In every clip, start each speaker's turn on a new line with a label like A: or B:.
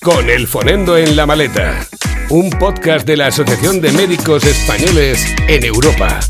A: Con el Fonendo en la maleta, un podcast de la Asociación de Médicos Españoles en Europa.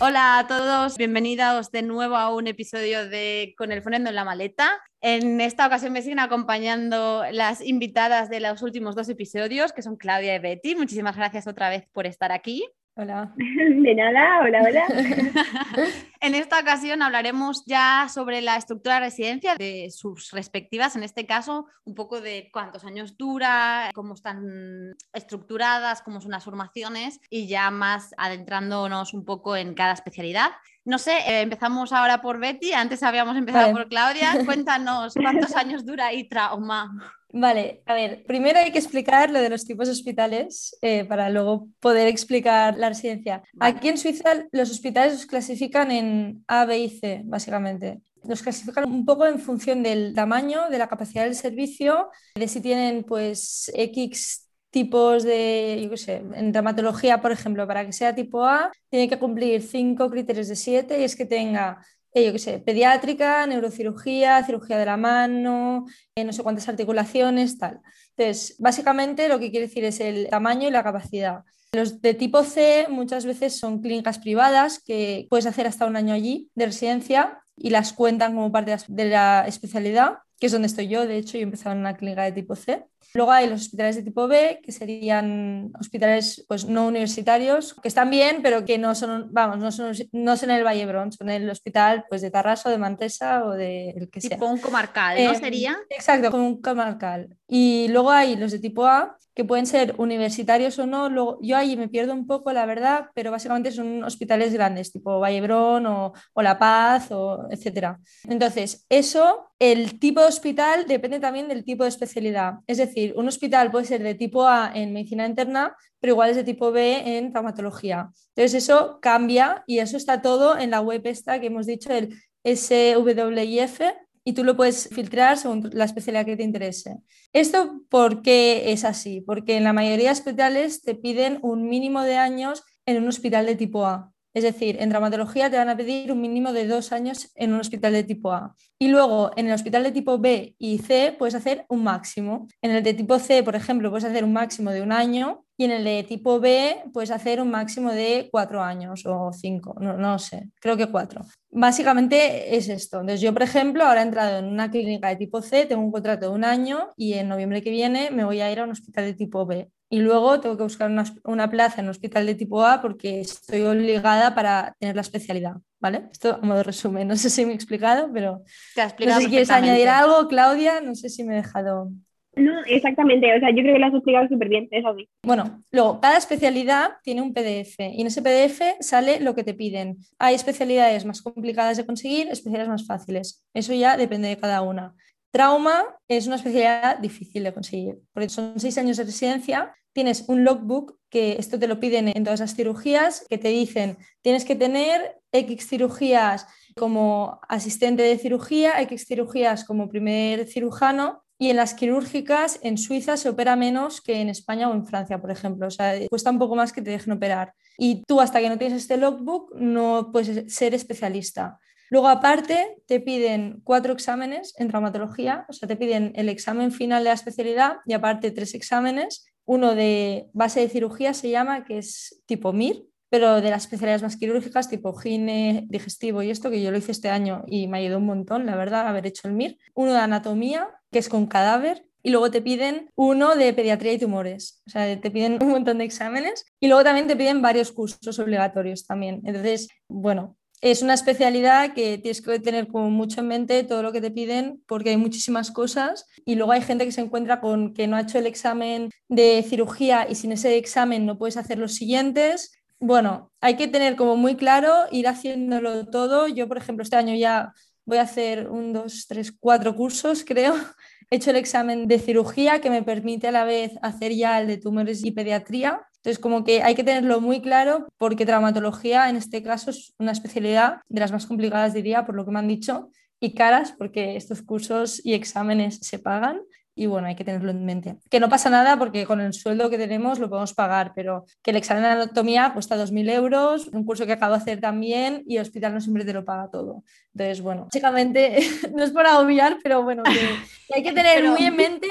B: Hola a todos, bienvenidos de nuevo a un episodio de Con el Fonendo en la maleta. En esta ocasión me siguen acompañando las invitadas de los últimos dos episodios, que son Claudia y Betty. Muchísimas gracias otra vez por estar aquí.
C: Hola.
D: De nada, hola, hola.
B: en esta ocasión hablaremos ya sobre la estructura de residencia de sus respectivas, en este caso un poco de cuántos años dura, cómo están estructuradas, cómo son las formaciones y ya más adentrándonos un poco en cada especialidad. No sé, eh, empezamos ahora por Betty, antes habíamos empezado por Claudia. Cuéntanos cuántos años dura y trauma.
C: Vale, a ver, primero hay que explicar lo de los tipos de hospitales eh, para luego poder explicar la residencia. Aquí en Suiza los hospitales los clasifican en A, B y C, básicamente. Los clasifican un poco en función del tamaño, de la capacidad del servicio, de si tienen pues X tipos de, yo qué sé, en dermatología, por ejemplo, para que sea tipo A, tiene que cumplir cinco criterios de siete y es que tenga eh, yo qué sé, pediátrica, neurocirugía, cirugía de la mano, eh, no sé cuántas articulaciones, tal. Entonces, básicamente lo que quiere decir es el tamaño y la capacidad. Los de tipo C muchas veces son clínicas privadas que puedes hacer hasta un año allí de residencia y las cuentan como parte de la especialidad, que es donde estoy yo. De hecho, yo he empezado en una clínica de tipo C. Luego hay los hospitales de tipo B, que serían hospitales pues, no universitarios, que están bien, pero que no son, vamos, no son, no son el Vallebrón, son el hospital pues, de Tarrasa, de Mantesa o de el que
B: tipo
C: sea.
B: Tipo un comarcal, ¿no?
C: Eh,
B: ¿Sería?
C: Exacto, como un comarcal. Y luego hay los de tipo A, que pueden ser universitarios o no. Luego, yo ahí me pierdo un poco, la verdad, pero básicamente son hospitales grandes, tipo Vallebrón o, o La Paz, o etcétera. Entonces, eso, el tipo de hospital depende también del tipo de especialidad. Es decir, un hospital puede ser de tipo A en medicina interna, pero igual es de tipo B en traumatología. Entonces, eso cambia y eso está todo en la web esta que hemos dicho, el SWIF, y tú lo puedes filtrar según la especialidad que te interese. ¿Esto por qué es así? Porque en la mayoría de hospitales te piden un mínimo de años en un hospital de tipo A. Es decir, en traumatología te van a pedir un mínimo de dos años en un hospital de tipo A. Y luego en el hospital de tipo B y C puedes hacer un máximo. En el de tipo C, por ejemplo, puedes hacer un máximo de un año y en el de tipo B puedes hacer un máximo de cuatro años o cinco, no, no sé, creo que cuatro. Básicamente es esto. Entonces yo, por ejemplo, ahora he entrado en una clínica de tipo C, tengo un contrato de un año y en noviembre que viene me voy a ir a un hospital de tipo B y luego tengo que buscar una, una, plaza en un hospital de tipo A porque estoy obligada para tener la especialidad, ¿vale? Esto a modo de resumen, no sé si me he explicado, pero
B: Te explicado
C: no sé si quieres añadir algo, Claudia, no sé si me he dejado...
D: No, exactamente, o sea, yo creo que lo has explicado súper bien, es así.
C: Bueno, luego, cada especialidad tiene un PDF y en ese PDF sale lo que te piden. Hay especialidades más complicadas de conseguir, especialidades más fáciles. Eso ya depende de cada una. Trauma es una especialidad difícil de conseguir, porque son seis años de residencia, tienes un logbook, que esto te lo piden en todas las cirugías, que te dicen, tienes que tener X cirugías como asistente de cirugía, X cirugías como primer cirujano, y en las quirúrgicas en Suiza se opera menos que en España o en Francia, por ejemplo. O sea, cuesta un poco más que te dejen operar. Y tú hasta que no tienes este logbook no puedes ser especialista. Luego, aparte, te piden cuatro exámenes en traumatología, o sea, te piden el examen final de la especialidad y aparte tres exámenes. Uno de base de cirugía se llama, que es tipo MIR, pero de las especialidades más quirúrgicas, tipo gine, digestivo y esto, que yo lo hice este año y me ayudó un montón, la verdad, haber hecho el MIR. Uno de anatomía, que es con cadáver, y luego te piden uno de pediatría y tumores. O sea, te piden un montón de exámenes y luego también te piden varios cursos obligatorios también. Entonces, bueno, es una especialidad que tienes que tener como mucho en mente todo lo que te piden porque hay muchísimas cosas y luego hay gente que se encuentra con que no ha hecho el examen de cirugía y sin ese examen no puedes hacer los siguientes. Bueno, hay que tener como muy claro ir haciéndolo todo. Yo, por ejemplo, este año ya voy a hacer un, dos, tres, cuatro cursos, creo. He hecho el examen de cirugía que me permite a la vez hacer ya el de tumores y pediatría entonces, como que hay que tenerlo muy claro porque traumatología en este caso es una especialidad de las más complicadas, diría, por lo que me han dicho, y caras porque estos cursos y exámenes se pagan. y bueno, hay que tenerlo en mente. Que no pasa nada porque con el sueldo que tenemos lo podemos pagar, pero que el examen de anatomía cuesta 2.000 euros, un curso que acabo de hacer también y el hospital no siempre te lo paga todo. Entonces, bueno, básicamente no es para obviar, pero bueno, que, hay que tener muy en mente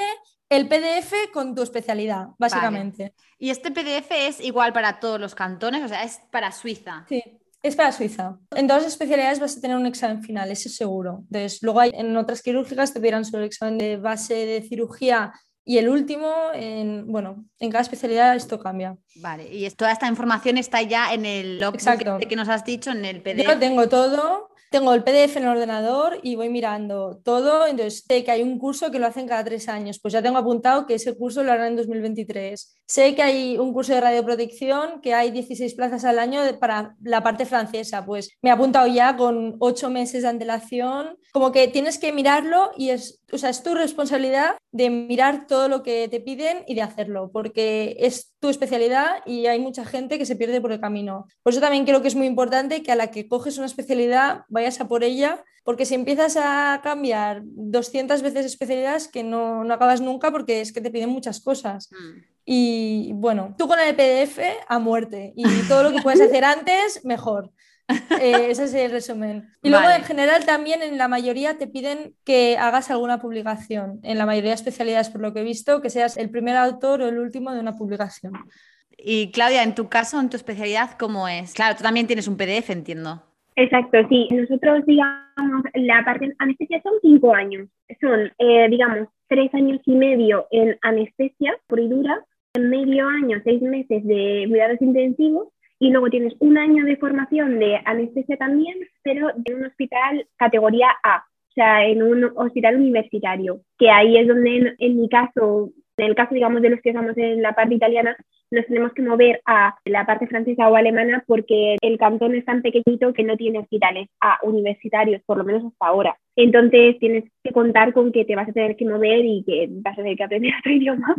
C: el PDF con tu especialidad, básicamente.
B: Y este PDF es igual para todos los cantones, o sea, es para Suiza.
C: Sí. Es para Suiza. En todas las especialidades vas a tener un examen final, eso seguro. Entonces, luego hay, en otras quirúrgicas te pedirán solo el examen de base de cirugía y el último, en, bueno, en cada especialidad esto cambia.
B: Vale, y toda esta información está ya en el logbook Exacto. que nos has dicho, en el PDF.
C: Yo tengo todo tengo el PDF en el ordenador y voy mirando todo, entonces sé que hay un curso que lo hacen cada tres años, pues ya tengo apuntado que ese curso lo harán en 2023. Sé que hay un curso de radioprotección que hay 16 plazas al año para la parte francesa, pues me he apuntado ya con ocho meses de antelación, como que tienes que mirarlo y es, o sea, es tu responsabilidad de mirar todo lo que te piden y de hacerlo, porque es tu especialidad y hay mucha gente que se pierde por el camino. Por eso también creo que es muy importante que a la que coges una especialidad vayas a por ella, porque si empiezas a cambiar 200 veces especialidades que no, no acabas nunca porque es que te piden muchas cosas. Mm. Y bueno, tú con el PDF a muerte y todo lo que puedes hacer antes, mejor. Eh, ese es el resumen. Y luego, en general, también en la mayoría te piden que hagas alguna publicación. En la mayoría de especialidades, por lo que he visto, que seas el primer autor o el último de una publicación.
B: Y Claudia, en tu caso, en tu especialidad, ¿cómo es? Claro, tú también tienes un PDF, entiendo.
D: Exacto, sí. Nosotros, digamos, la parte de anestesia son cinco años. Son, eh, digamos, tres años y medio en anestesia pura y dura, medio año, seis meses de cuidados intensivos y luego tienes un año de formación de anestesia también, pero en un hospital categoría A, o sea, en un hospital universitario, que ahí es donde en, mi caso, en el caso, digamos, de los que estamos en la parte italiana, nos tenemos que mover a la parte francesa o alemana porque el cantón es tan pequeñito que no tiene hospitales a universitarios, por lo menos hasta ahora. Entonces tienes que contar con que te vas a tener que mover y que vas a tener que aprender otro idioma.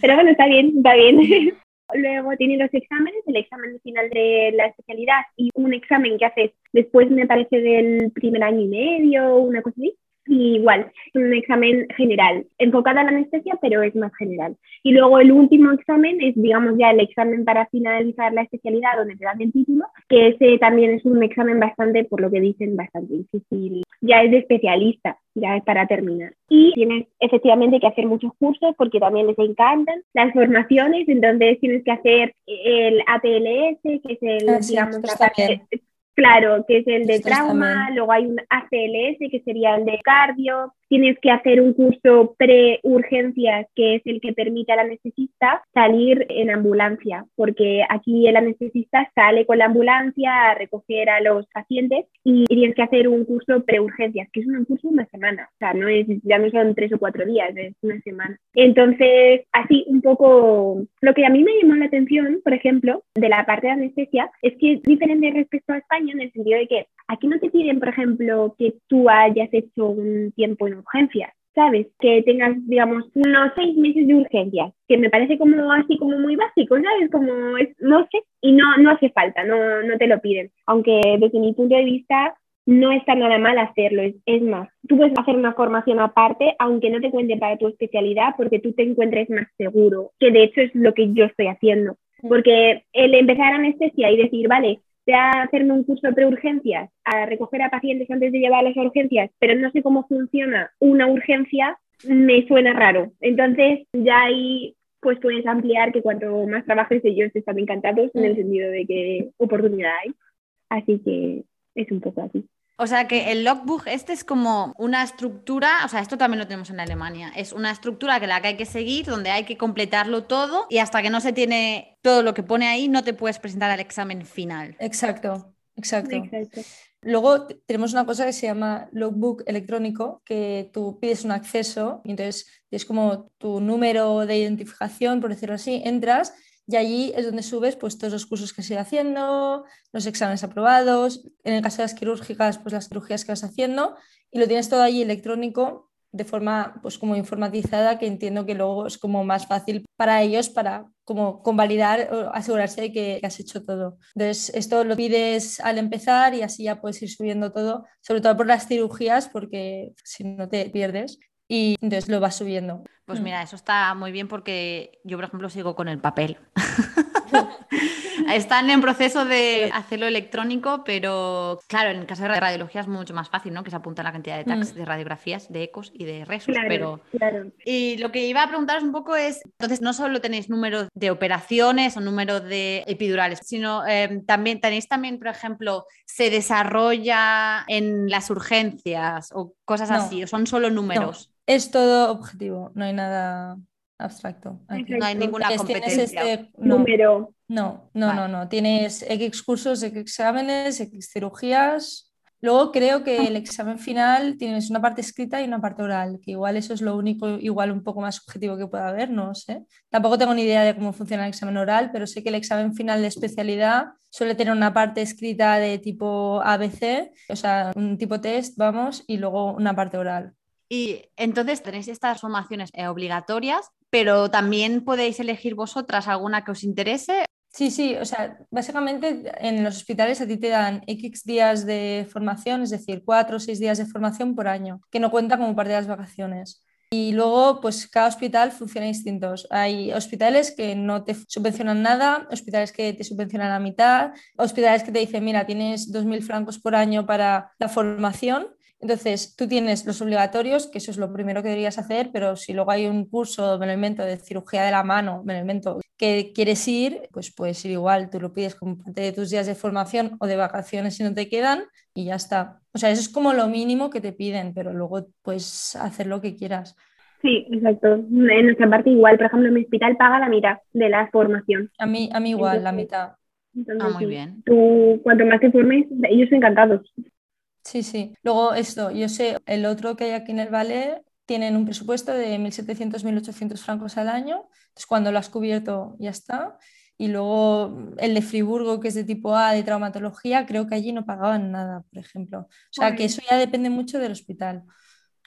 D: Pero bueno, está bien, está bien. Luego tiene los exámenes, el examen final de la especialidad y un examen que haces después, me parece, del primer año y medio, una cosa así. Y igual, un examen general, enfocado a la anestesia, pero es más general. Y luego el último examen es, digamos, ya el examen para finalizar la especialidad, donde te dan el título, que ese también es un examen bastante, por lo que dicen, bastante difícil. Ya es de especialista, ya es para terminar. Y tienes efectivamente que hacer muchos cursos porque también les encantan las formaciones, entonces tienes que hacer el ATLS, que es el, ah, digamos, la parte, Claro, que es el de trauma, luego hay un ACLS, que sería el de cardio, tienes que hacer un curso pre-urgencias, que es el que permite al anestesista salir en ambulancia, porque aquí el anestesista sale con la ambulancia a recoger a los pacientes y tienes que hacer un curso pre-urgencias, que es un curso de una semana, o sea, no es, ya no son tres o cuatro días, es una semana. Entonces, así un poco, lo que a mí me llamó la atención, por ejemplo, de la parte de anestesia, es que es diferente respecto a España en el sentido de que aquí no te piden, por ejemplo, que tú hayas hecho un tiempo en urgencias, ¿sabes? Que tengas, digamos, unos seis meses de urgencias, que me parece como así como muy básico, ¿sabes? Como, es, no sé, y no, no hace falta, no, no te lo piden. Aunque desde mi punto de vista no está nada mal hacerlo, es, es, más, tú puedes hacer una formación aparte, aunque no te cuente para tu especialidad, porque tú te encuentres más seguro, que de hecho es lo que yo estoy haciendo. Porque el empezar anestesia y decir, vale, a hacerme un curso de preurgencias, a recoger a pacientes antes de llevarlos a urgencias, pero no sé cómo funciona una urgencia, me suena raro. Entonces, ya ahí pues puedes ampliar que cuanto más trabajes ellos están encantados en el mm. sentido de que oportunidad hay. Así que es un poco así.
B: O sea que el logbook este es como una estructura, o sea, esto también lo tenemos en Alemania, es una estructura que la que hay que seguir, donde hay que completarlo todo y hasta que no se tiene todo lo que pone ahí no te puedes presentar al examen final.
C: Exacto, exacto. Luego tenemos una cosa que se llama logbook electrónico, que tú pides un acceso y entonces es como tu número de identificación, por decirlo así, entras y allí es donde subes pues, todos los cursos que sigue haciendo, los exámenes aprobados, en el caso de las quirúrgicas, pues las cirugías que vas haciendo, y lo tienes todo allí electrónico de forma pues como informatizada que entiendo que luego es como más fácil para ellos para como convalidar o asegurarse de que has hecho todo. Entonces esto lo pides al empezar y así ya puedes ir subiendo todo, sobre todo por las cirugías porque si no te pierdes y entonces lo vas subiendo.
B: Pues
C: Mm.
B: mira, eso está muy bien porque yo, por ejemplo, sigo con el papel. Están en proceso de hacerlo electrónico, pero claro, en el caso de radiología es mucho más fácil, ¿no? Que se apunta la cantidad de tags,
C: Mm.
B: de radiografías, de ecos y de resos,
D: Claro,
B: pero
D: claro.
B: Y lo que iba a preguntaros un poco es, entonces no solo tenéis números de operaciones o números de epidurales, sino eh, también tenéis también, por ejemplo, se desarrolla en las urgencias o cosas
C: No.
B: así, o son solo números.
C: Es todo objetivo, no hay nada abstracto. aquí.
B: No hay ninguna competencia.
C: este- no,
D: Número.
C: no, no,
B: Vale.
C: no, no. Tienes X cursos, X exámenes, X cirugías. Luego creo que el examen final tienes una parte escrita y una parte oral, que igual eso es lo único, igual un poco más subjetivo que pueda haber, no sé. Tampoco tengo ni idea de cómo funciona el examen oral, pero sé que el examen final de especialidad suele tener una parte escrita de tipo ABC, o sea, un tipo test, vamos, y luego una parte oral.
B: Y entonces tenéis estas formaciones eh, obligatorias, pero también podéis elegir vosotras alguna que os interese.
C: Sí, sí, o sea, básicamente en los hospitales a ti te dan X días de formación, es decir, cuatro o seis días de formación por año, que no cuenta como parte de las vacaciones. Y luego, pues cada hospital funciona distintos. Hay hospitales que no te subvencionan nada, hospitales que te subvencionan la mitad, hospitales que te dicen, mira, tienes 2.000 francos por año para la formación. Entonces, tú tienes los obligatorios, que eso es lo primero que deberías hacer, pero si luego hay un curso, me lo invento, de cirugía de la mano, me lo invento, que quieres ir, pues puedes ir igual, tú lo pides como parte de tus días de formación o de vacaciones si no te quedan y ya está. O sea, eso es como lo mínimo que te piden, pero luego puedes hacer lo que quieras.
D: Sí, exacto. En nuestra parte igual, por ejemplo, mi hospital paga la mitad de la formación.
C: A mí, a mí igual, la mitad.
D: Entonces,
B: Ah, muy
D: sí,
B: bien.
D: Tú, cuanto más te formes, ellos encantados.
C: Sí, sí. Luego esto, yo sé, el otro que hay aquí en el Valle tienen un presupuesto de 1.700, 1.800 francos al año. Entonces, cuando lo has cubierto, ya está. Y luego el de Friburgo, que es de tipo A, de traumatología, creo que allí no pagaban nada, por ejemplo. O sea, que
D: Joder.
C: eso ya depende mucho del hospital.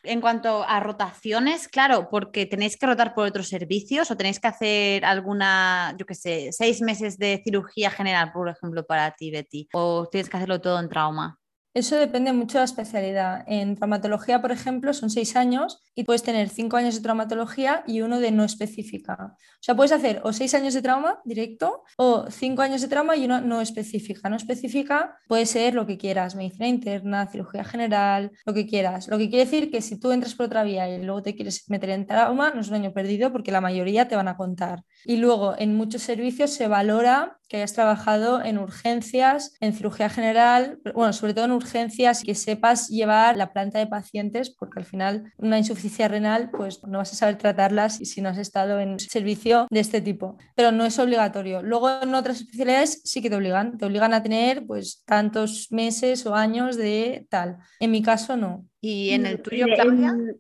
B: En cuanto a rotaciones, claro, porque tenéis que rotar por otros servicios o tenéis que hacer alguna, yo qué sé, seis meses de cirugía general, por ejemplo, para ti, Betty, o tienes que hacerlo todo en trauma.
C: Eso depende mucho de la especialidad. En traumatología, por ejemplo, son seis años y puedes tener cinco años de traumatología y uno de no específica. O sea, puedes hacer o seis años de trauma directo o cinco años de trauma y uno no específica. No específica puede ser lo que quieras, medicina interna, cirugía general, lo que quieras. Lo que quiere decir que si tú entras por otra vía y luego te quieres meter en trauma, no es un año perdido porque la mayoría te van a contar. Y luego en muchos servicios se valora que hayas trabajado en urgencias, en cirugía general, bueno, sobre todo en urgencias, que sepas llevar la planta de pacientes, porque al final una insuficiencia renal, pues no vas a saber tratarlas si no has estado en servicio de este tipo. Pero no es obligatorio. Luego en otras especialidades sí que te obligan, te obligan a tener pues tantos meses o años de tal. En mi caso no.
B: ¿Y en el tuyo, Claudia?
D: En,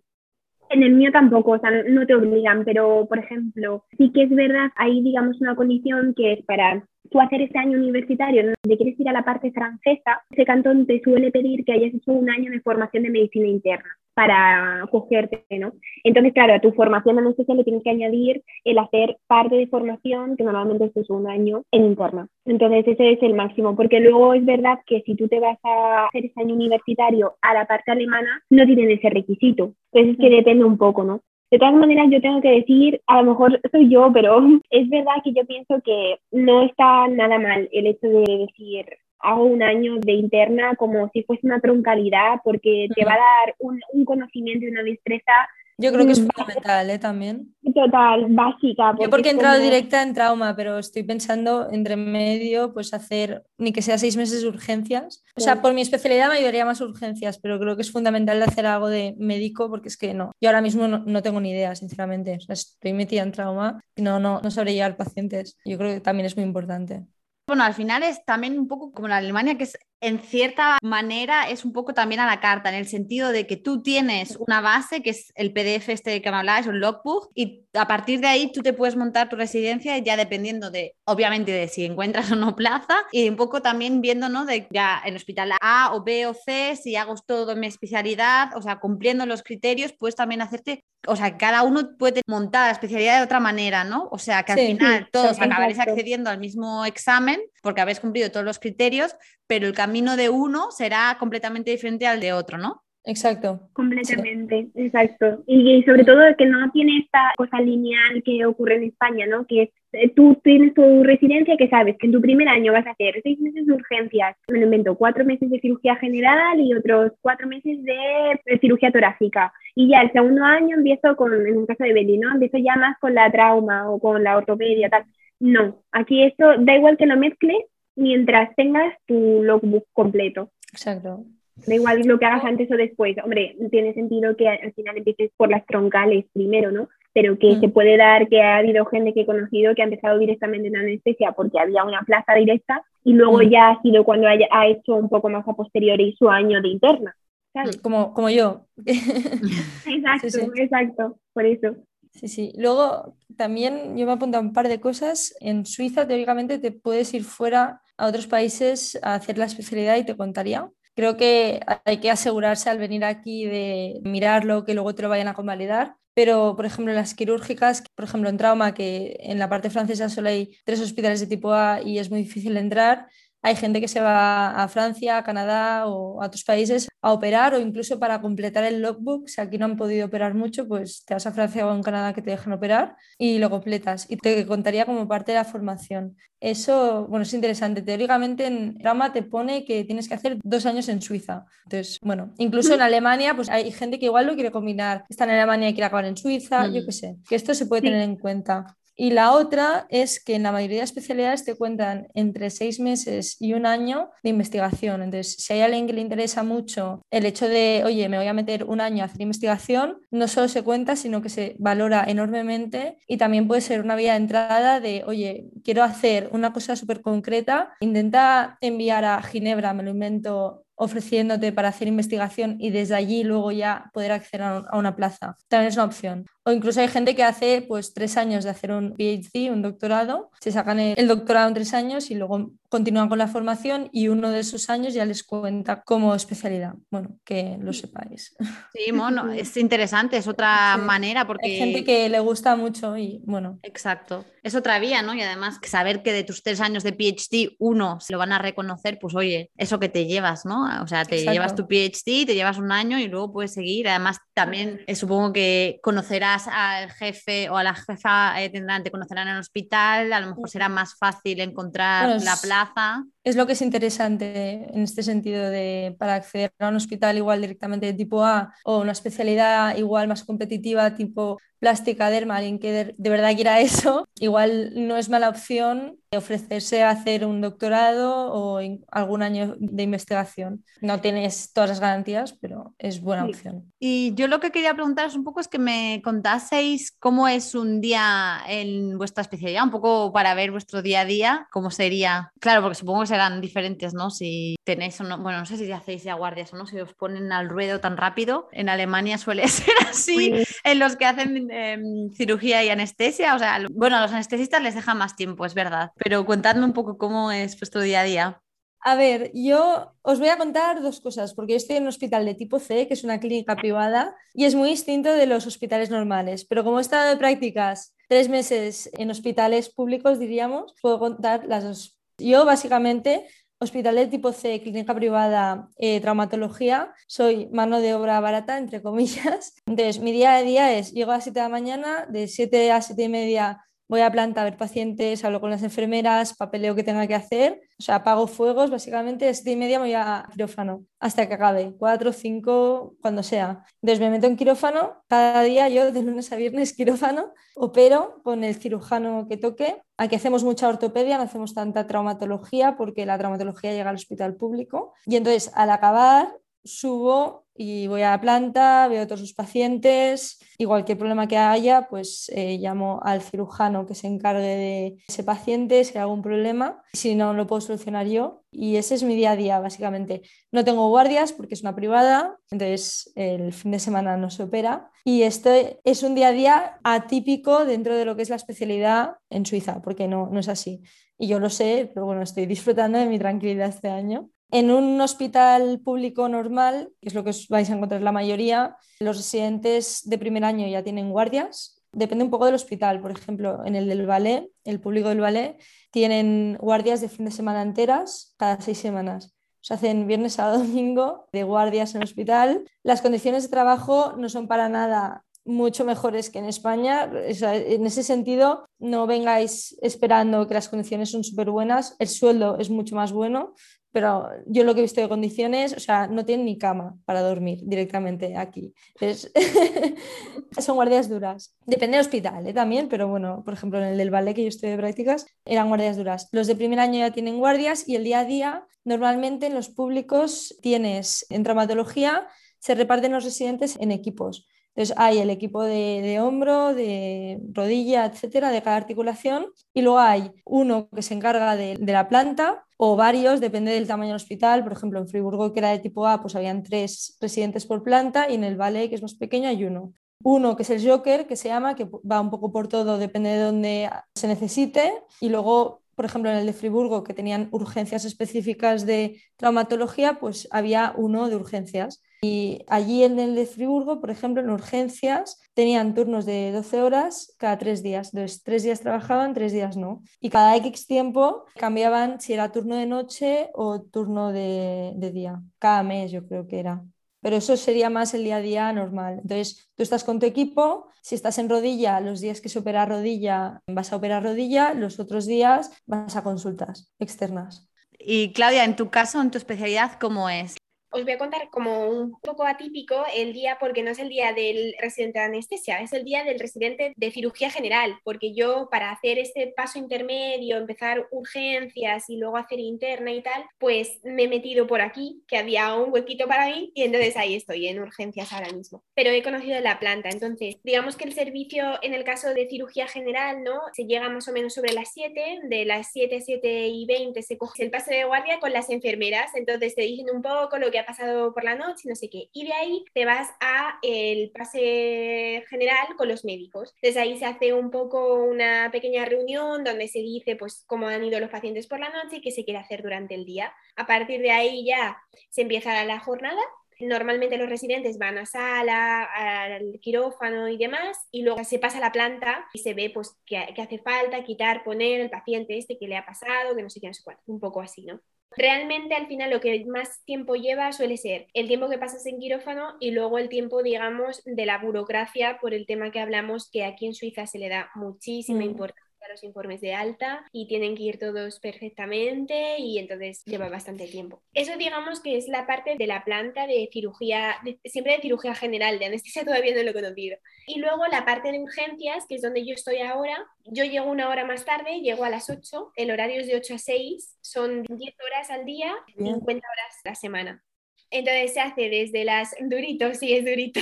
D: en el mío tampoco, o sea, no te obligan, pero por ejemplo, sí que es verdad, hay digamos una condición que es para tú hacer este año universitario, te quieres ir a la parte francesa, ese cantón te suele pedir que hayas hecho un año de formación de medicina interna para cogerte, ¿no? Entonces, claro, a tu formación en especial le tienes que añadir el hacer parte de formación, que normalmente es un año, en interna. Entonces, ese es el máximo, porque luego es verdad que si tú te vas a hacer ese año universitario a la parte alemana, no tienen ese requisito. Entonces, es que depende un poco, ¿no? De todas maneras, yo tengo que decir, a lo mejor soy yo, pero es verdad que yo pienso que no está nada mal el hecho de decir, hago un año de interna como si fuese una troncalidad, porque te va a dar un, un conocimiento y una destreza
C: Yo creo que es
D: Mm.
C: fundamental, ¿eh? También.
D: total, básica.
C: Yo porque he entrado
D: como-
C: directa en trauma, pero estoy pensando entre medio, pues hacer ni que sea seis meses de urgencias. O sea, por mi especialidad me ayudaría más urgencias, pero creo que es fundamental hacer algo de médico porque es que no. Yo ahora mismo no, no tengo ni idea, sinceramente. O sea, estoy metida en trauma y no, no, no sabré llevar pacientes. Yo creo que también es muy importante.
B: Bueno, al final es también un poco como en Alemania, que es en cierta manera es un poco también a la carta, en el sentido de que tú tienes una base, que es el PDF este que me hablabas, un logbook, y a partir de ahí tú te puedes montar tu residencia ya dependiendo de, obviamente, de si encuentras o no plaza, y un poco también viendo, ¿no? De ya en hospital A o B o C, si hago todo en mi especialidad, o sea, cumpliendo los criterios, puedes también hacerte, o sea, cada uno puede montar la especialidad de otra manera, ¿no? O sea, que al
C: Sí,
B: final
D: sí,
B: todos acabaréis accediendo al mismo examen porque habéis cumplido todos los criterios, pero el camino de uno será completamente diferente al de otro, ¿no?
C: Exacto.
D: Completamente, exacto. Y, sobre todo que no tiene esta cosa lineal que ocurre en España, ¿no? Que eh, tú tienes tu residencia que sabes que en tu primer año vas a hacer seis meses de urgencias, me lo invento, cuatro meses de cirugía general y otros cuatro meses de, cirugía torácica. Y ya el segundo año empiezo con, en el caso de Betty, ¿no? Empiezo ya más con la trauma o con la ortopedia, tal. No, aquí esto da igual que lo mezcles mientras tengas tu logbook completo.
C: Exacto.
D: Da igual lo que hagas antes o después. Hombre, tiene sentido que al final empieces por las troncales primero, ¿no? Pero que se mm. puede dar que ha habido gente que he conocido que ha empezado directamente en anestesia porque había una plaza directa y luego mm. ya ha sido cuando haya, ha hecho un poco más a posteriori su año de interna. ¿sabes?
C: Como, como yo.
D: exacto, exacto, por eso.
C: Sí, sí. Luego también yo me he apuntado un par de cosas. En Suiza, teóricamente, te puedes ir fuera a otros países a hacer la especialidad y te contaría. Creo que hay que asegurarse al venir aquí de mirarlo, que luego te lo vayan a convalidar. Pero, por ejemplo, en las quirúrgicas, por ejemplo, en trauma, que en la parte francesa solo hay tres hospitales de tipo A y es muy difícil entrar, hay gente que se va a Francia, a Canadá o a otros países a operar o incluso para completar el logbook. Si aquí no han podido operar mucho, pues te vas a Francia o a Canadá que te dejan operar y lo completas. Y te contaría como parte de la formación. Eso, bueno, es interesante. Teóricamente en Rama te pone que tienes que hacer dos años en Suiza. Entonces, bueno, incluso en Alemania, pues hay gente que igual lo quiere combinar. Está en Alemania y quiere acabar en Suiza, yo mm. qué sé. Que esto se puede tener en cuenta. Y la otra es que en la mayoría de especialidades te cuentan entre seis meses y un año de investigación. Entonces, si hay alguien que le interesa mucho el hecho de, oye, me voy a meter un año a hacer investigación, no solo se cuenta, sino que se valora enormemente y también puede ser una vía de entrada de, oye, quiero hacer una cosa súper concreta, intenta enviar a Ginebra, me lo invento, ofreciéndote para hacer investigación y desde allí luego ya poder acceder a una plaza. También es una opción. O incluso hay gente que hace pues tres años de hacer un PhD, un doctorado, se sacan el doctorado en tres años y luego continúan con la formación y uno de esos años ya les cuenta como especialidad. Bueno, que lo sepáis.
B: Sí, bueno, es interesante, es otra manera porque...
C: Hay gente que le gusta mucho y bueno.
B: Exacto, es otra vía, ¿no? Y además saber que de tus tres años de PhD uno se lo van a reconocer, pues oye, eso que te llevas, ¿no? O sea, te llevas tu PhD, te llevas un año y luego puedes seguir. Además, también eh, supongo que conocerás al jefe o a la jefa, eh, tendrán, te conocerán en el hospital, a lo mejor será más fácil encontrar la plaza Rafa.
C: Es lo que es interesante en este sentido de para acceder a un hospital igual directamente de tipo A o una especialidad igual más competitiva tipo plástica, derma, alguien que de, verdad quiera eso, igual no es mala opción ofrecerse a hacer un doctorado o algún año de investigación. No tienes todas las garantías, pero es buena opción.
B: Y yo lo que quería preguntaros un poco es que me contaseis cómo es un día en vuestra especialidad, un poco para ver vuestro día a día, cómo sería. Claro, porque supongo que serán diferentes, ¿no? Si tenéis o no, bueno, no sé si hacéis ya guardias o no, si os ponen al ruedo tan rápido. En Alemania suele ser así, en los que hacen Em, cirugía y anestesia? O sea, bueno, a los anestesistas les deja más tiempo, es verdad, pero contadme un poco cómo es vuestro día a día.
C: A ver, yo os voy a contar dos cosas, porque yo estoy en un hospital de tipo C, que es una clínica privada, y es muy distinto de los hospitales normales. Pero como he estado de prácticas tres meses en hospitales públicos, diríamos, puedo contar las dos. Yo básicamente hospital de tipo C, clínica privada, eh, traumatología, soy mano de obra barata, entre comillas. Entonces, mi día a día es, llego a las 7 de la mañana, de 7 a 7 y media voy a planta a ver pacientes, hablo con las enfermeras, papeleo que tenga que hacer, o sea, apago fuegos, básicamente de 7 y media me voy a quirófano hasta que acabe, 4, 5, cuando sea. Entonces me meto en quirófano, cada día yo de lunes a viernes quirófano, opero con el cirujano que toque. Aquí hacemos mucha ortopedia, no hacemos tanta traumatología porque la traumatología llega al hospital público. Y entonces al acabar subo y voy a la planta, veo a todos los pacientes y cualquier problema que haya, pues eh, llamo al cirujano que se encargue de ese paciente si hay algún problema, si no lo puedo solucionar yo y ese es mi día a día básicamente. No tengo guardias porque es una privada, entonces el fin de semana no se opera y este es un día a día atípico dentro de lo que es la especialidad en Suiza, porque no, no es así. Y yo lo sé, pero bueno, estoy disfrutando de mi tranquilidad este año. En un hospital público normal, que es lo que os vais a encontrar la mayoría, los residentes de primer año ya tienen guardias. Depende un poco del hospital. Por ejemplo, en el del ballet, el público del ballet, tienen guardias de fin de semana enteras cada seis semanas. Se hacen viernes, sábado, domingo de guardias en hospital. Las condiciones de trabajo no son para nada mucho mejores que en España. en ese sentido, no vengáis esperando que las condiciones son súper buenas. El sueldo es mucho más bueno, pero yo lo que he visto de condiciones, o sea, no tienen ni cama para dormir directamente aquí. son guardias duras. Depende del hospital ¿eh? también, pero bueno, por ejemplo, en el del ballet que yo estoy de prácticas, eran guardias duras. Los de primer año ya tienen guardias y el día a día, normalmente en los públicos tienes, en traumatología, se reparten los residentes en equipos. Entonces hay el equipo de, hombro, de rodilla, etcétera, de cada articulación, y luego hay uno que se encarga de, la planta o varios, depende del tamaño del hospital. Por ejemplo, en Friburgo, que era de tipo A, pues habían tres residentes por planta, y en el Valle, que es más pequeño, hay uno. Uno que es el Joker, que se llama, que va un poco por todo, depende de dónde se necesite, y luego por ejemplo, en el de Friburgo, que tenían urgencias específicas de traumatología, pues había uno de urgencias. Y allí en el de Friburgo, por ejemplo, en urgencias, tenían turnos de 12 horas cada tres días. Entonces, tres días trabajaban, tres días no. Y cada X tiempo cambiaban si era turno de noche o turno de, día. Cada mes, yo creo que era pero eso sería más el día a día normal. Entonces, tú estás con tu equipo, si estás en rodilla, los días que se opera rodilla, vas a operar rodilla, los otros días vas a consultas externas.
B: Y Claudia, en tu caso, en tu especialidad, ¿cómo es?
D: Os voy a contar como un poco atípico el día, porque no es el día del residente de anestesia, es el día del residente de cirugía general, porque yo para hacer este paso intermedio, empezar urgencias y luego hacer interna y tal, pues me he metido por aquí, que había un huequito para mí, y entonces ahí estoy en urgencias ahora mismo. Pero he conocido la planta, entonces digamos que el servicio en el caso de cirugía general, ¿no? Se llega más o menos sobre las 7, de las 7, 7 y 20 se coge el pase de guardia con las enfermeras, entonces te dicen un poco lo que ha pasado por la noche, no sé qué. Y de ahí te vas a el pase general con los médicos. Desde ahí se hace un poco una pequeña reunión donde se dice pues cómo han ido los pacientes por la noche y qué se quiere hacer durante el día. A partir de ahí ya se empieza la jornada Normalmente los residentes van a sala, al quirófano y demás, y luego se pasa a la planta y se ve pues que, hace falta quitar, poner el paciente este que le ha pasado, que no sé qué, no sé cuánto, un poco así, ¿no? Realmente al final lo que más tiempo lleva suele ser el tiempo que pasas en quirófano y luego el tiempo, digamos, de la burocracia por el tema que hablamos que aquí en Suiza se le da muchísima mm. importancia los informes de alta y tienen que ir todos perfectamente y entonces lleva bastante tiempo. Eso digamos que es la parte de la planta de cirugía, siempre de cirugía general, de anestesia todavía no lo he conocido. Y luego la parte de urgencias, que es donde yo estoy ahora, yo llego una hora más tarde, llego a las 8, el horario es de 8 a 6, son 10 horas al día, 50 horas a la semana. Entonces se hace desde las duritos, sí es durito.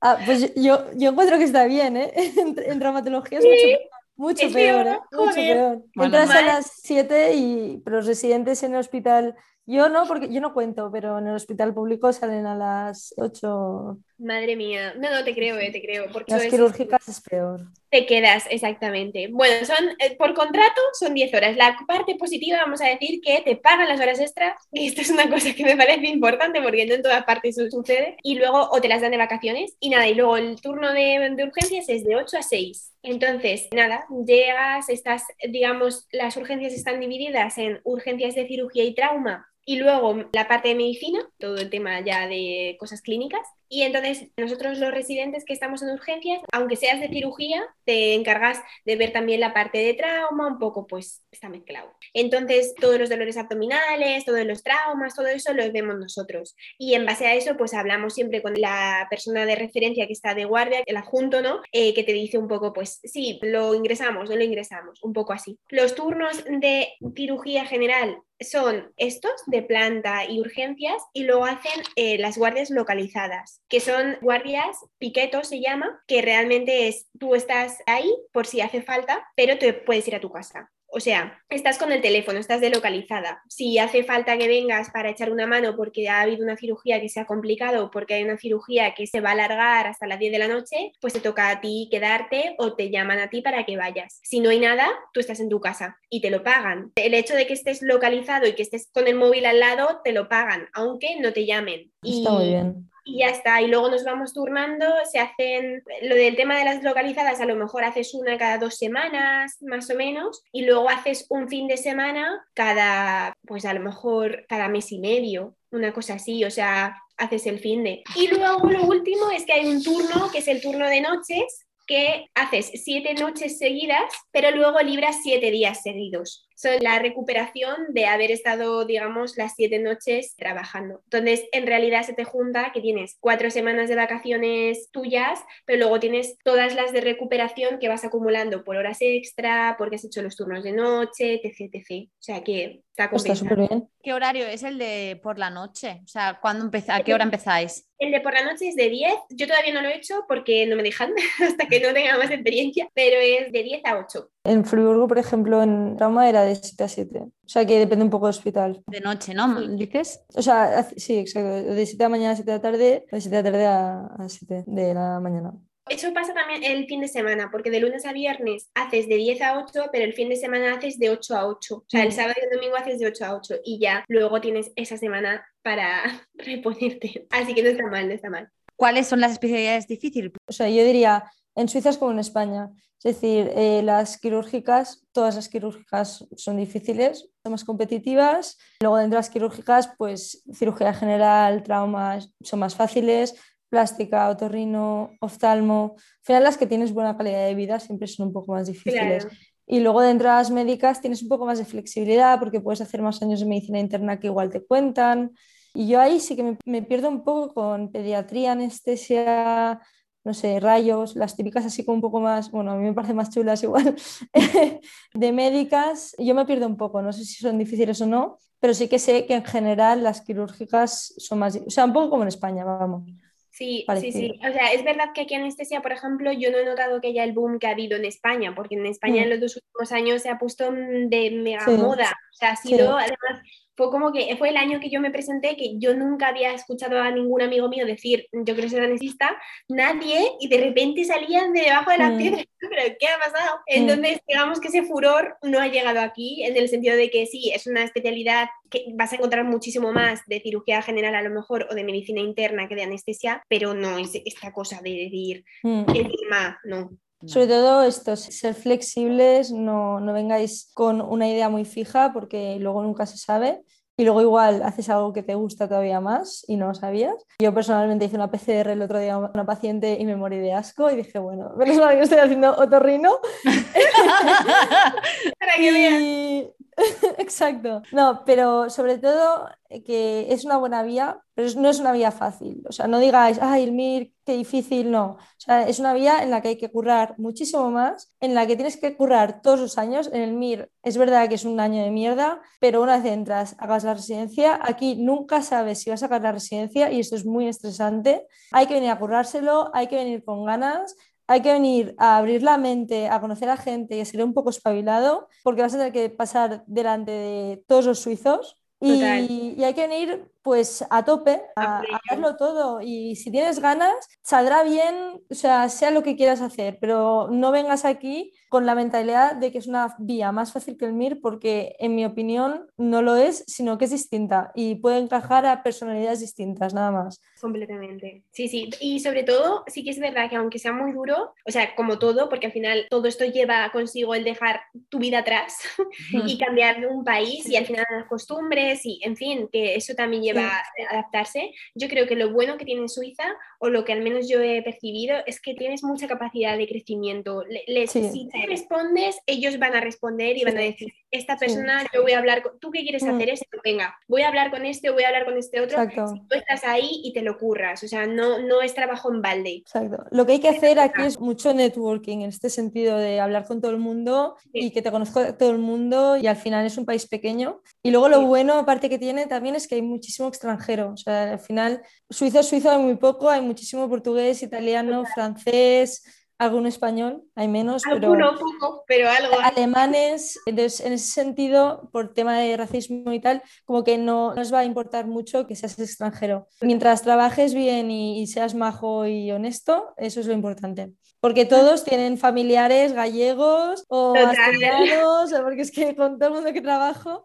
C: Ah, pues yo, yo encuentro que está bien, ¿eh? En, en traumatología es mucho mucho peor, ¿eh? Mucho peor. Entras a las 7 y los residentes en el hospital yo no, porque yo no cuento, pero en el hospital público salen a las 8.
D: Madre mía, no, no te creo, eh, te creo. Porque
C: las quirúrgicas es peor.
D: Te quedas, exactamente. Bueno, son eh, por contrato son 10 horas. La parte positiva, vamos a decir que te pagan las horas extras, y esto es una cosa que me parece importante porque no en todas partes sucede, y luego o te las dan de vacaciones, y nada, y luego el turno de, de urgencias es de 8 a 6. Entonces, nada, llegas, estás, digamos, las urgencias están divididas en urgencias de cirugía y trauma y luego la parte de medicina, todo el tema ya de cosas clínicas. Y entonces nosotros los residentes que estamos en urgencias, aunque seas de cirugía, te encargas de ver también la parte de trauma, un poco pues está mezclado. Entonces todos los dolores abdominales, todos los traumas, todo eso lo vemos nosotros. Y en base a eso pues hablamos siempre con la persona de referencia que está de guardia, el adjunto, ¿no? Eh, que te dice un poco pues sí, lo ingresamos, no lo ingresamos, un poco así. Los turnos de cirugía general son estos de planta y urgencias y luego hacen eh, las guardias localizadas, que son guardias, piquetos se llama, que realmente es tú estás ahí por si hace falta, pero te puedes ir a tu casa. O sea, estás con el teléfono, estás delocalizada. Si hace falta que vengas para echar una mano porque ha habido una cirugía que se ha complicado, porque hay una cirugía que se va a alargar hasta las 10 de la noche, pues te toca a ti quedarte o te llaman a ti para que vayas. Si no hay nada, tú estás en tu casa y te lo pagan. El hecho de que estés localizado y que estés con el móvil al lado, te lo pagan, aunque no te llamen.
C: Está muy bien.
D: Y ya está. Y luego nos vamos turnando, se hacen, lo del tema de las localizadas, a lo mejor haces una cada dos semanas, más o menos, y luego haces un fin de semana cada, pues a lo mejor cada mes y medio, una cosa así, o sea, haces el fin de. Y luego lo último es que hay un turno, que es el turno de noches, que haces siete noches seguidas, pero luego libras siete días seguidos son la recuperación de haber estado, digamos, las siete noches trabajando. Entonces, en realidad se te junta que tienes cuatro semanas de vacaciones tuyas, pero luego tienes todas las de recuperación que vas acumulando por horas extra, porque has hecho los turnos de noche, etc. etc. O sea que está
C: súper bien.
B: ¿Qué horario es el de por la noche? O sea, ¿cuándo ¿a qué hora empezáis?
D: El de por la noche es de 10. Yo todavía no lo he hecho porque no me dejan hasta que no tenga más experiencia, pero es de 10 a 8.
C: En Friburgo, por ejemplo, en Trauma era de 7 a 7. O sea que depende un poco del hospital.
B: De noche, ¿no? ¿Dices?
C: O sea, sí, exacto. De 7 de la mañana a 7 de la tarde, de 7 de la tarde a 7 de la mañana.
D: Eso pasa también el fin de semana, porque de lunes a viernes haces de 10 a 8, pero el fin de semana haces de 8 a 8. O sea, el mm. sábado y el domingo haces de 8 a 8 y ya luego tienes esa semana para reponerte. Así que no está mal, no está mal.
B: ¿Cuáles son las especialidades difíciles?
C: O sea, yo diría en Suiza es como en España. Es decir, eh, las quirúrgicas, todas las quirúrgicas son difíciles, son más competitivas. Luego dentro de las quirúrgicas, pues cirugía general, traumas son más fáciles, plástica, otorrino, oftalmo. Al final las que tienes buena calidad de vida siempre son un poco más difíciles. Y luego dentro de las médicas tienes un poco más de flexibilidad porque puedes hacer más años de medicina interna que igual te cuentan. Y yo ahí sí que me, me pierdo un poco con pediatría, anestesia, no sé, rayos, las típicas así como un poco más, bueno, a mí me parecen más chulas igual, de médicas, yo me pierdo un poco, no sé si son difíciles o no, pero sí que sé que en general las quirúrgicas son más, o sea, un poco como en España, vamos.
D: Sí, sí, sí. O sea, es verdad que aquí anestesia, por ejemplo, yo no he notado que haya el boom que ha habido en España, porque en España mm. en los dos últimos años se ha puesto de mega moda. O sea, ha sido, además, fue como que fue el año que yo me presenté que yo nunca había escuchado a ningún amigo mío decir yo quiero ser anestesista, nadie y de repente salían de debajo de la mm. piedra, pero ¿qué ha pasado? Mm. Entonces digamos que ese furor no ha llegado aquí en el sentido de que sí, es una especialidad que vas a encontrar muchísimo más de cirugía general a lo mejor o de medicina interna que de anestesia, pero no es esta cosa de decir mm. encima, no.
C: Sobre todo esto, ser flexibles, no, no vengáis con una idea muy fija porque luego nunca se sabe y luego igual haces algo que te gusta todavía más y no lo sabías. Yo personalmente hice una PCR el otro día a una paciente y me morí de asco y dije, bueno, menos mal que estoy haciendo otorrino.
D: Que
C: Exacto. No, pero sobre todo que es una buena vía, pero no es una vía fácil. O sea, no digáis, ay, el MIR, qué difícil, no. O sea, es una vía en la que hay que currar muchísimo más, en la que tienes que currar todos los años. En el MIR es verdad que es un año de mierda, pero una vez entras, hagas la residencia, aquí nunca sabes si vas a sacar la residencia y esto es muy estresante. Hay que venir a currárselo, hay que venir con ganas hay que venir a abrir la mente, a conocer a gente y a ser un poco espabilado, porque vas a tener que pasar delante de todos los suizos. Y, y, hay que venir pues a tope, a, hacerlo todo. Y si tienes ganas, saldrá bien, o sea, sea lo que quieras hacer, pero no vengas aquí con la mentalidad de que es una vía más fácil que el MIR, porque en mi opinión no lo es, sino que es distinta y puede encajar a personalidades distintas, nada más.
D: Completamente. Sí, sí. Y sobre todo, sí que es verdad que aunque sea muy duro, o sea, como todo, porque al final todo esto lleva consigo el dejar tu vida atrás y cambiar de un país y al final las costumbres y, en fin, que eso también lleva va a adaptarse. Yo creo que lo bueno que tiene Suiza, o lo que al menos yo he percibido, es que tienes mucha capacidad de crecimiento. Les, Si te respondes, ellos van a responder y van a decir, esta persona, yo voy a hablar, con, ¿tú qué quieres hacer? Mm. Esto, venga, voy a hablar con este, voy a hablar con este otro. Si tú estás ahí y te lo curras, o sea, no, no es trabajo en balde.
C: Exacto. Lo que hay que hacer aquí es mucho networking, en este sentido de hablar con todo el mundo y que te conozca todo el mundo y al final es un país pequeño. Y luego lo bueno, aparte que tiene también, es que hay muchísimo extranjero. O sea, al final, suizo, suizo hay muy poco, hay muchísimo portugués, italiano, francés, algún español, hay menos,
D: pero, poco, pero algo.
C: Alemanes, entonces en ese sentido, por tema de racismo y tal, como que no nos va a importar mucho que seas extranjero. Mientras trabajes bien y, seas majo y honesto, eso es lo importante. Porque todos tienen familiares gallegos o asturianos, porque es que con todo el mundo que trabajo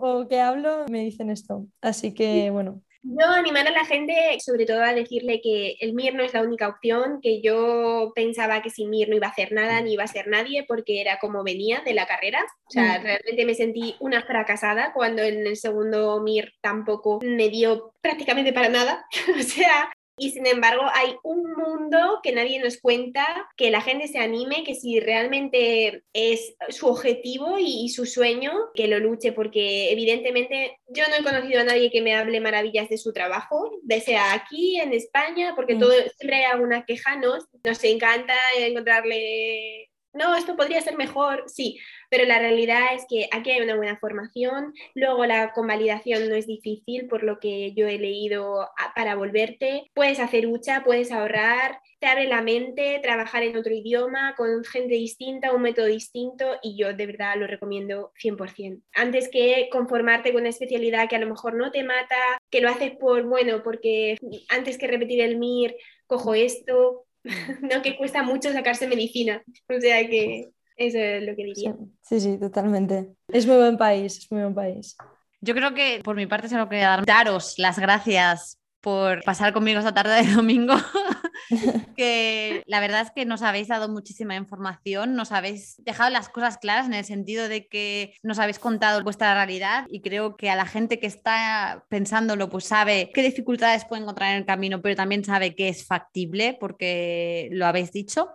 C: o que hablo me dicen esto. Así que bueno.
D: Yo animar a la gente, sobre todo a decirle que el MIR no es la única opción, que yo pensaba que sin MIR no iba a hacer nada ni iba a ser nadie porque era como venía de la carrera. O sea, mm. realmente me sentí una fracasada cuando en el segundo MIR tampoco me dio prácticamente para nada. o sea, y sin embargo, hay un mundo que nadie nos cuenta, que la gente se anime, que si realmente es su objetivo y, su sueño, que lo luche, porque evidentemente yo no he conocido a nadie que me hable maravillas de su trabajo, sea aquí, en España, porque mm. todo, siempre hay alguna queja, ¿no? Nos encanta encontrarle no, esto podría ser mejor, sí, pero la realidad es que aquí hay una buena formación, luego la convalidación no es difícil, por lo que yo he leído para volverte, puedes hacer hucha, puedes ahorrar, te abre la mente, trabajar en otro idioma, con gente distinta, un método distinto, y yo de verdad lo recomiendo 100%. Antes que conformarte con una especialidad que a lo mejor no te mata, que lo haces por, bueno, porque antes que repetir el MIR, cojo esto, no que cuesta mucho sacarse medicina. O sea que eso es lo que diría.
C: Sí, sí, totalmente. Es muy buen país, es muy buen país.
B: Yo creo que por mi parte solo quería daros las gracias por pasar conmigo esta tarde de domingo. que la verdad es que nos habéis dado muchísima información, nos habéis dejado las cosas claras en el sentido de que nos habéis contado vuestra realidad y creo que a la gente que está pensándolo pues sabe qué dificultades puede encontrar en el camino, pero también sabe que es factible porque lo habéis dicho.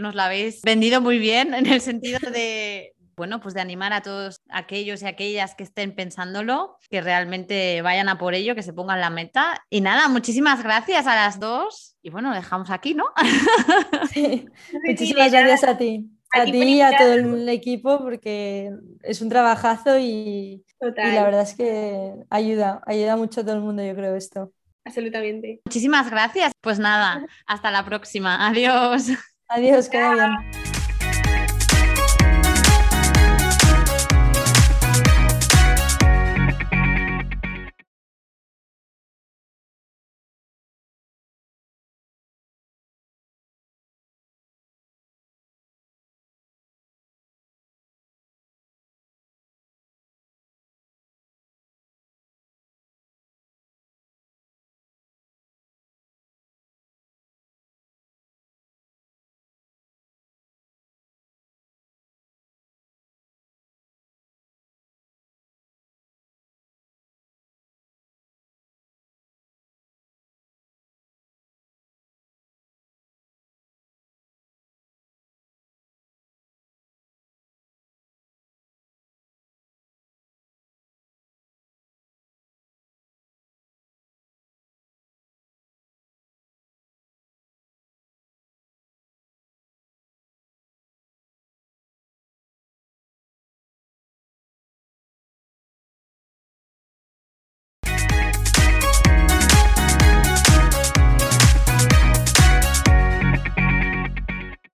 B: Nos lo habéis vendido muy bien en el sentido de, bueno, pues de animar a todos aquellos y aquellas que estén pensándolo, que realmente vayan a por ello, que se pongan la meta. Y nada, muchísimas gracias a las dos. Y bueno, dejamos aquí, ¿no?
C: Sí. Muchísimas gracias a ti. A, ti y a todo el equipo porque es un trabajazo y, y la verdad es que ayuda, ayuda mucho a todo el mundo, yo creo, esto.
D: Absolutamente.
B: Muchísimas gracias. Pues nada, hasta la próxima. Adiós.
C: Adiós, queda bien.